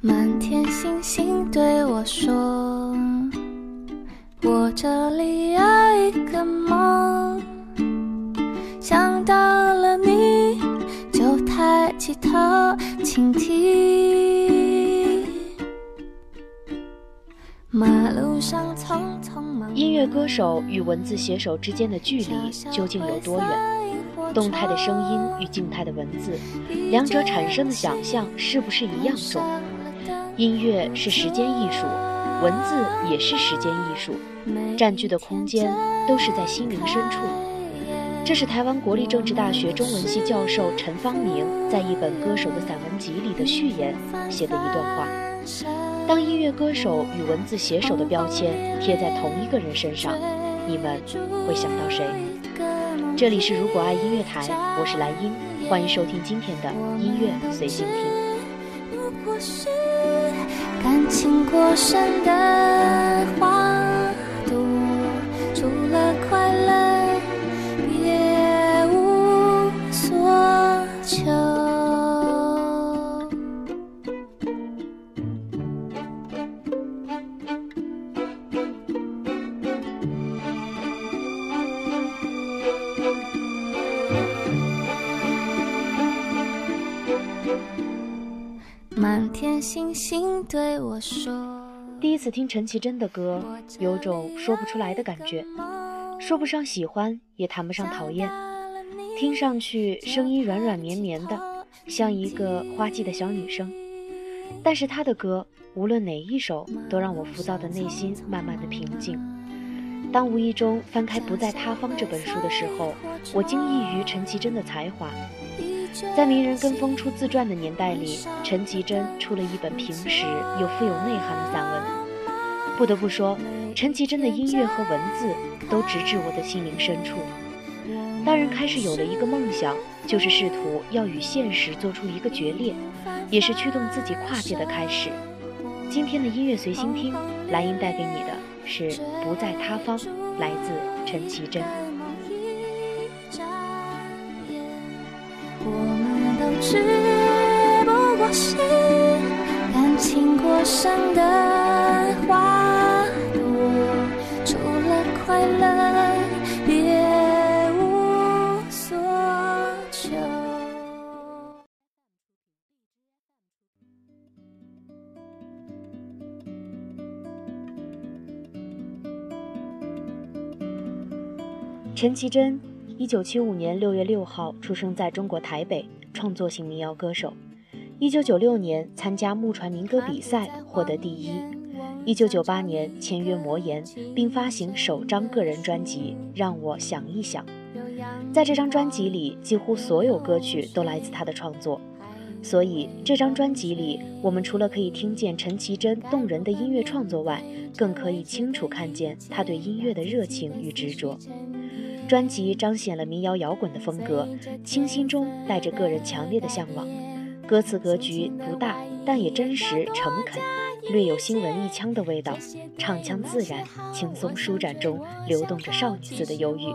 满天星星对我说：“我这里有一个梦，想到了你就抬起头倾听。”马路上。音乐歌手与文字写手之间的距离究竟有多远？动态的声音与静态的文字，两者产生的想象是不是一样重？音乐是时间艺术，文字也是时间艺术，占据的空间都是在心灵深处。这是台湾国立政治大学中文系教授陈方明在一本歌手的散文集里的序言写的一段话。当音乐歌手与文字写手的标签贴在同一个人身上，你们会想到谁？这里是如果爱音乐台，我是莱茵，欢迎收听今天的音乐随心听。如果是感情过深的话天星星对我说。第一次听陈绮贞的歌，有种说不出来的感觉，说不上喜欢，也谈不上讨厌。听上去声音软软绵绵的，像一个花季的小女生。但是她的歌，无论哪一首，都让我浮躁的内心慢慢的平静。当无意中翻开《不在他方》这本书的时候，我惊异于陈绮贞的才华。在名人跟风出自传的年代里，陈绮贞出了一本平实又富有内涵的散文。不得不说，陈绮贞的音乐和文字都直至我的心灵深处。当人开始有了一个梦想，就是试图要与现实做出一个决裂，也是驱动自己跨界的开始。今天的音乐随心听，莱茵带给你的是《不在他方》，来自陈绮贞。只不过是感情过剩的花朵，除了快乐，别无所求。陈绮贞，一九七五年六月六号出生在中国台北。创作型民谣歌手，一九九六年参加木船民歌比赛获得第一，一九九八年签约魔岩，并发行首张个人专辑《让我想一想》。在这张专辑里，几乎所有歌曲都来自他的创作，所以这张专辑里，我们除了可以听见陈绮贞动人的音乐创作外，更可以清楚看见他对音乐的热情与执着。专辑彰显了民谣摇滚的风格，清新中带着个人强烈的向往。歌词格局不大，但也真实诚恳，略有新文艺腔的味道。唱腔自然、轻松、舒展中流动着少女似的忧郁。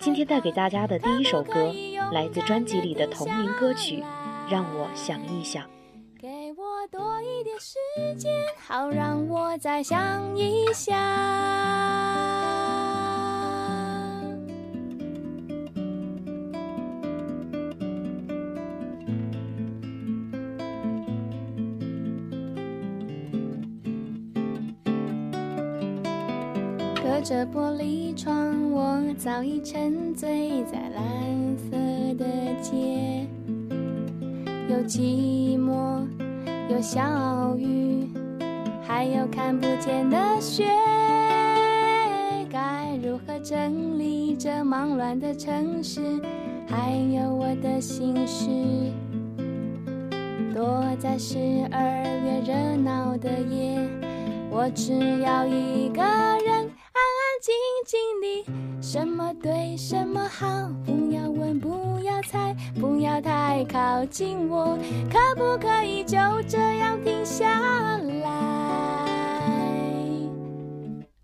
今天带给大家的第一首歌，来自专辑里的同名歌曲《让我想一想》。给我多一点时间，好让我再想一想。着玻璃窗，我早已沉醉在蓝色的街。有寂寞，有小雨，还有看不见的雪。该如何整理这忙乱的城市？还有我的心事。躲在十二月热闹的夜，我只要一个人。静静地，什么对，什么好，不要问，不要猜，不要太靠近我，可不可以就这样停下来？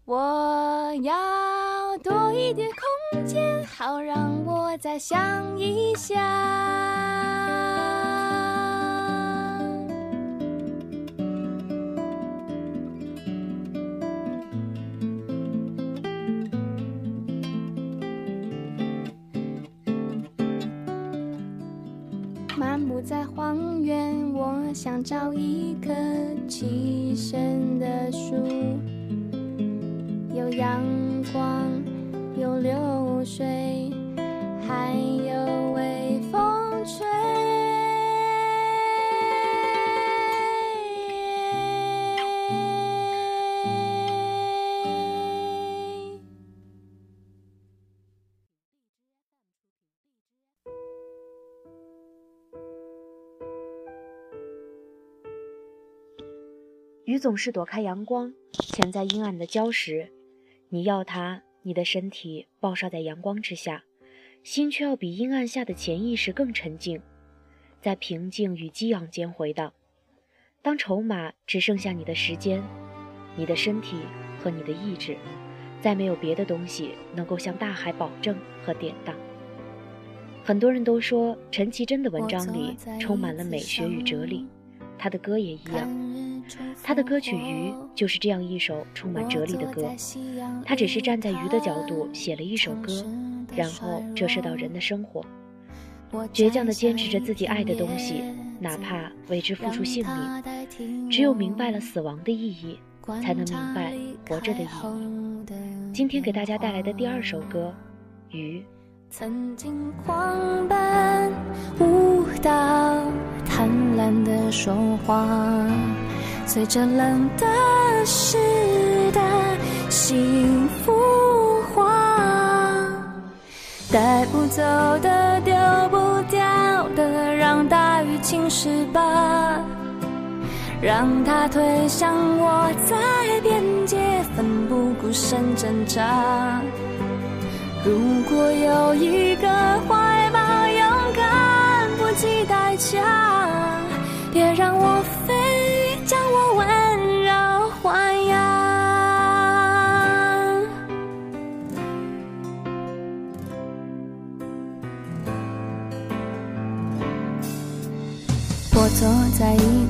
我要多一点空间。好让我再想一想。在荒原，我想找一棵栖身的树，有阳光，有流水，还有鱼总是躲开阳光，潜在阴暗的礁石。你要它，你的身体暴晒在阳光之下，心却要比阴暗下的潜意识更沉静，在平静与激昂间回荡。当筹码只剩下你的时间、你的身体和你的意志，再没有别的东西能够向大海保证和典当。很多人都说陈绮贞的文章里充满了美学与哲理，她的歌也一样。他的歌曲《鱼》就是这样一首充满哲理的歌，他只是站在鱼的角度写了一首歌，然后折射到人的生活，倔强地坚持着自己爱的东西，哪怕为之付出性命。只有明白了死亡的意义，才能明白活着的意义。今天给大家带来的第二首歌《鱼》。曾经狂奔舞蹈，贪婪的说话。随着冷的湿的幸福化，带不走的丢不掉的，让大雨侵蚀吧，让它推向我在边界，奋不顾身挣扎。如果有一个怀抱，勇敢不计代价，别让我飞。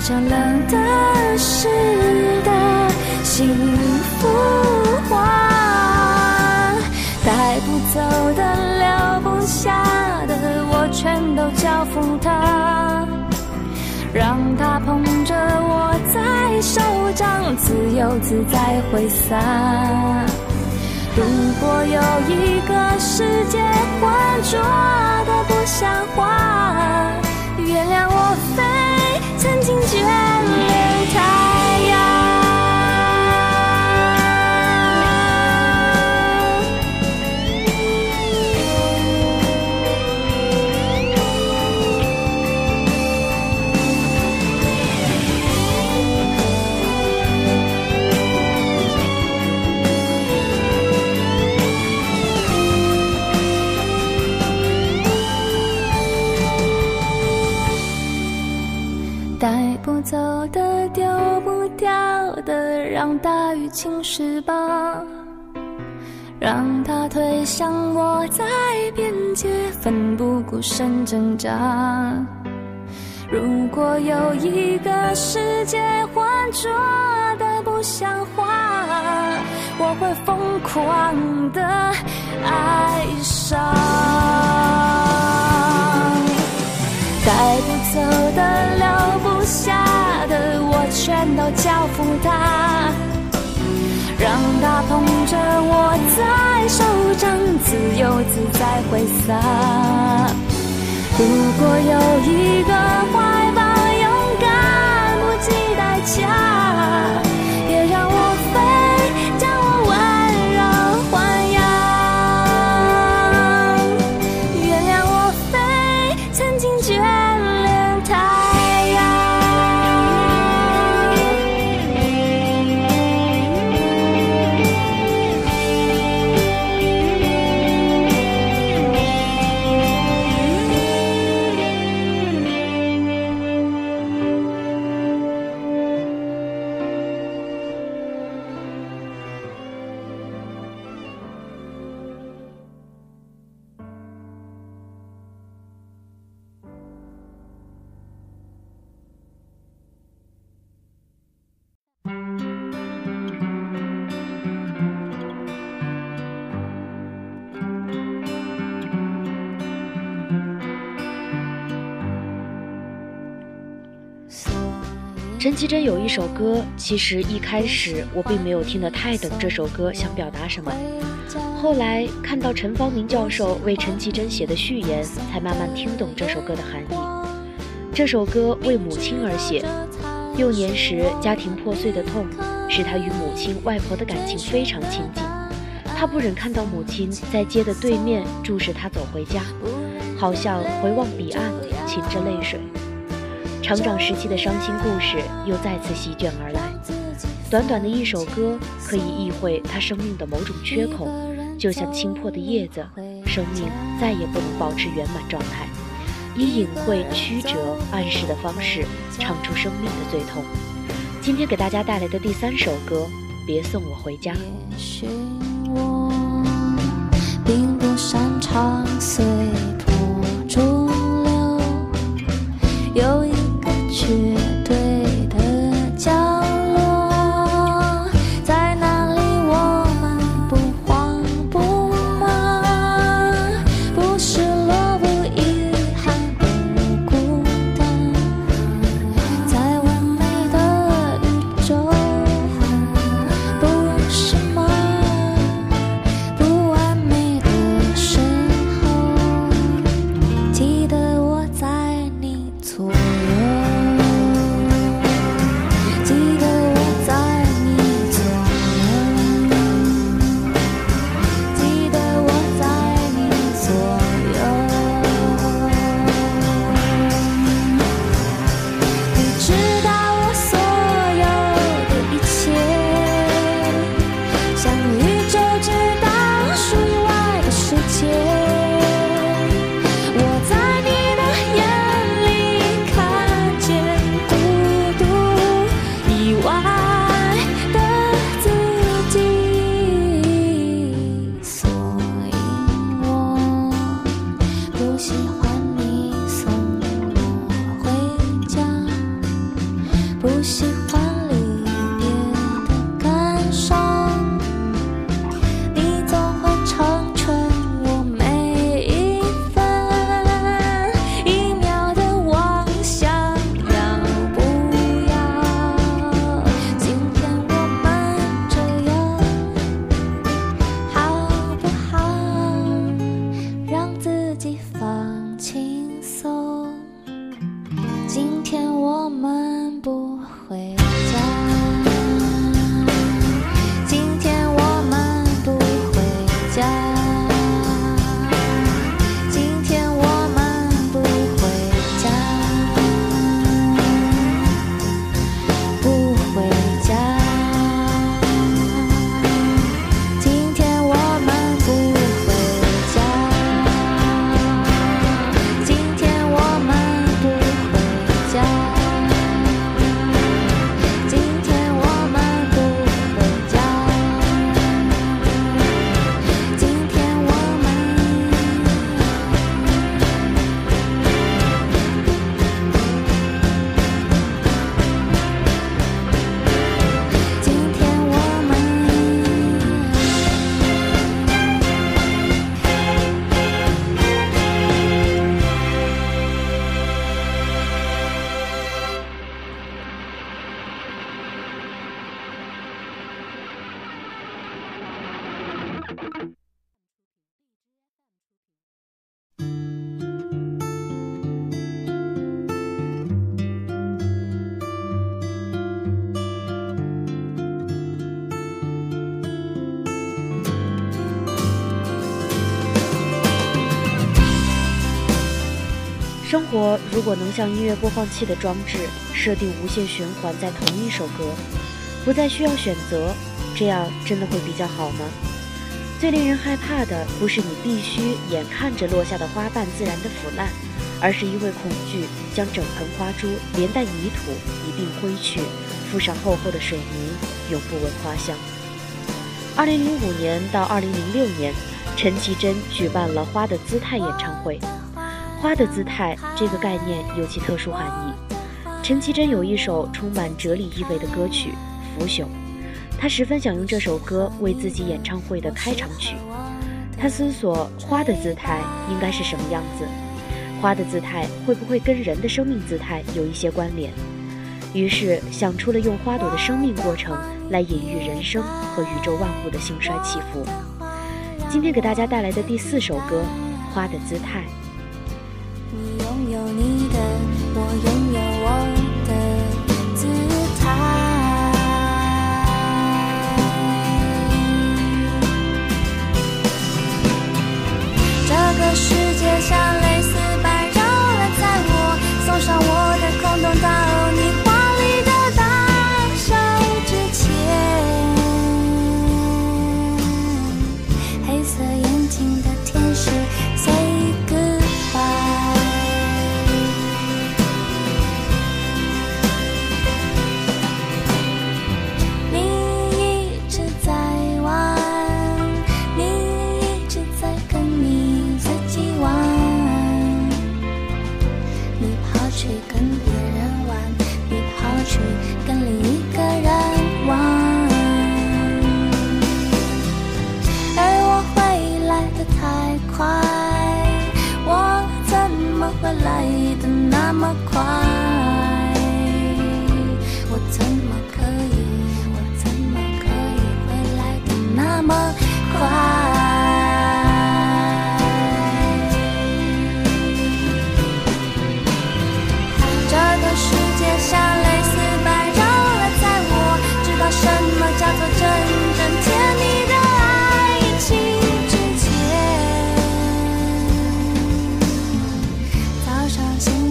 随着冷的湿的幸福花，带不走的留不下的，我。全都交付他，让他捧着我在手掌，自由自在挥洒。如果有一个世界浑浊的不像话，原谅我惊觉像我在边界，奋不顾身挣扎。如果有一个世界浑浊的不像话，我会疯狂的爱上，带不走的留不下的，我。全都交付他，捧着我在手掌，自由自在挥洒。如果有一个怀抱，陈绮贞有一首歌，其实一开始我并没有听得太懂这首歌想表达什么，后来看到陈方明教授为陈绮贞写的序言，才慢慢听懂这首歌的含义。这首歌为母亲而写，幼年时家庭破碎的痛，使他与母亲、外婆的感情非常亲近。他不忍看到母亲在街的对面注视他走回家，好像回望彼岸，噙着泪水。成长时期的伤心故事又再次席卷而来。短短的一首歌，可以意会他生命的某种缺口，就像倾破的叶子，生命再也不能保持圆满状态。以隐晦、曲折、暗示的方式，唱出生命的最痛。今天给大家带来的第三首歌，《别送我回家》。也许我并不擅长果能像音乐播放器的装置，设定无限循环在同一首歌，不再需要选择，这样真的会比较好吗？最令人害怕的不是你必须眼看着落下的花瓣自然的腐烂，而是因为恐惧将整盆花株连带泥土一并挥去，附上厚厚的水泥，永不闻花香。二零零五年到二零零六年，陈绮贞举办了《花的姿态》演唱会。花的姿态这个概念有其特殊含义。陈绮贞有一首充满哲理意味的歌曲《腐朽》，她十分想用这首歌为自己演唱会的开场曲。她思索花的姿态应该是什么样子，花的姿态会不会跟人的生命姿态有一些关联？于是想出了用花朵的生命过程来隐喻人生和宇宙万物的兴衰起伏。今天给大家带来的第四首歌《花的姿态》。我去跟别人玩，你跑去跟另一个人玩。而我回来的太快，我怎么会来的那么快？我怎么可以，我怎么可以回来的那么早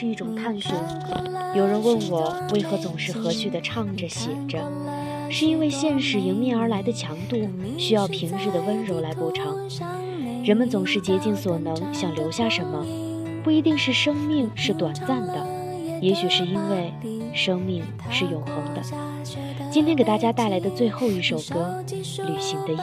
是一种探寻。有人问我为何总是和煦地唱着写着，是因为现实迎面而来的强度需要平日的温柔来补偿。人们总是竭尽所能想留下什么，不一定是生命是短暂的，也许是因为生命是永恒的。今天给大家带来的最后一首歌《旅行的意义》。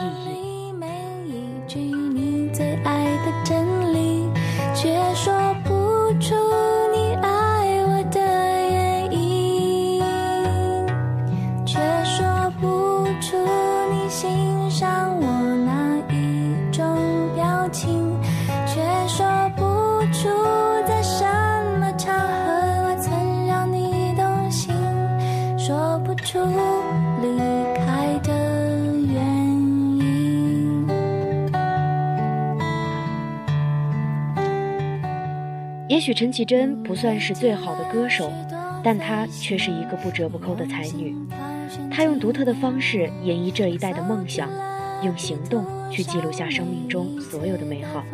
也许陈绮贞不算是最好的歌手，但她却是一个不折不扣的才女。她用独特的方式演绎这一代的梦想，用行动去记录下生命中所有的美好。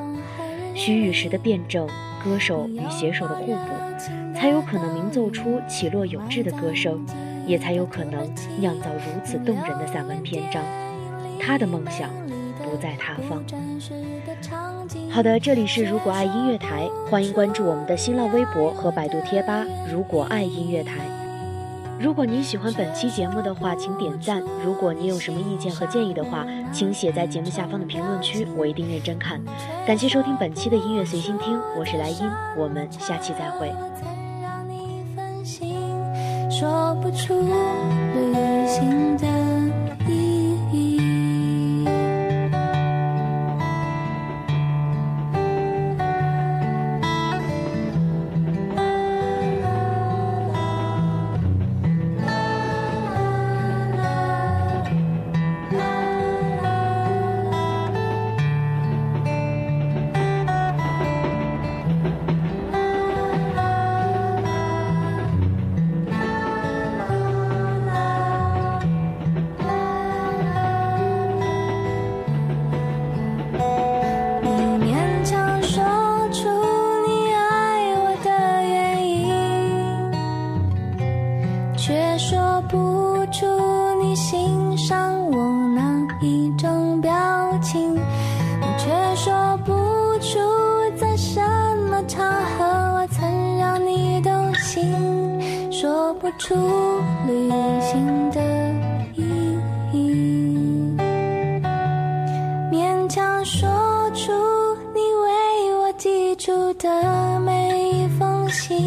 虚与实的辩证，歌手与写手的互补，才有可能鸣奏出起落有致的歌声，也才有可能酿造如此动人的散文篇章。她的梦想不在他方。好的，这里是如果爱音乐台，欢迎关注我们的新浪微博和百度贴吧“如果爱音乐台”。如果您喜欢本期节目的话，请点赞。如果您有什么意见和建议的话，请写在节目下方的评论区，我一定认真看。感谢收听本期的音乐随心听，我是莱茵，我们下期再会。说不出旅行的。说不出旅行的意义，勉强说出你为我寄出的每一封信，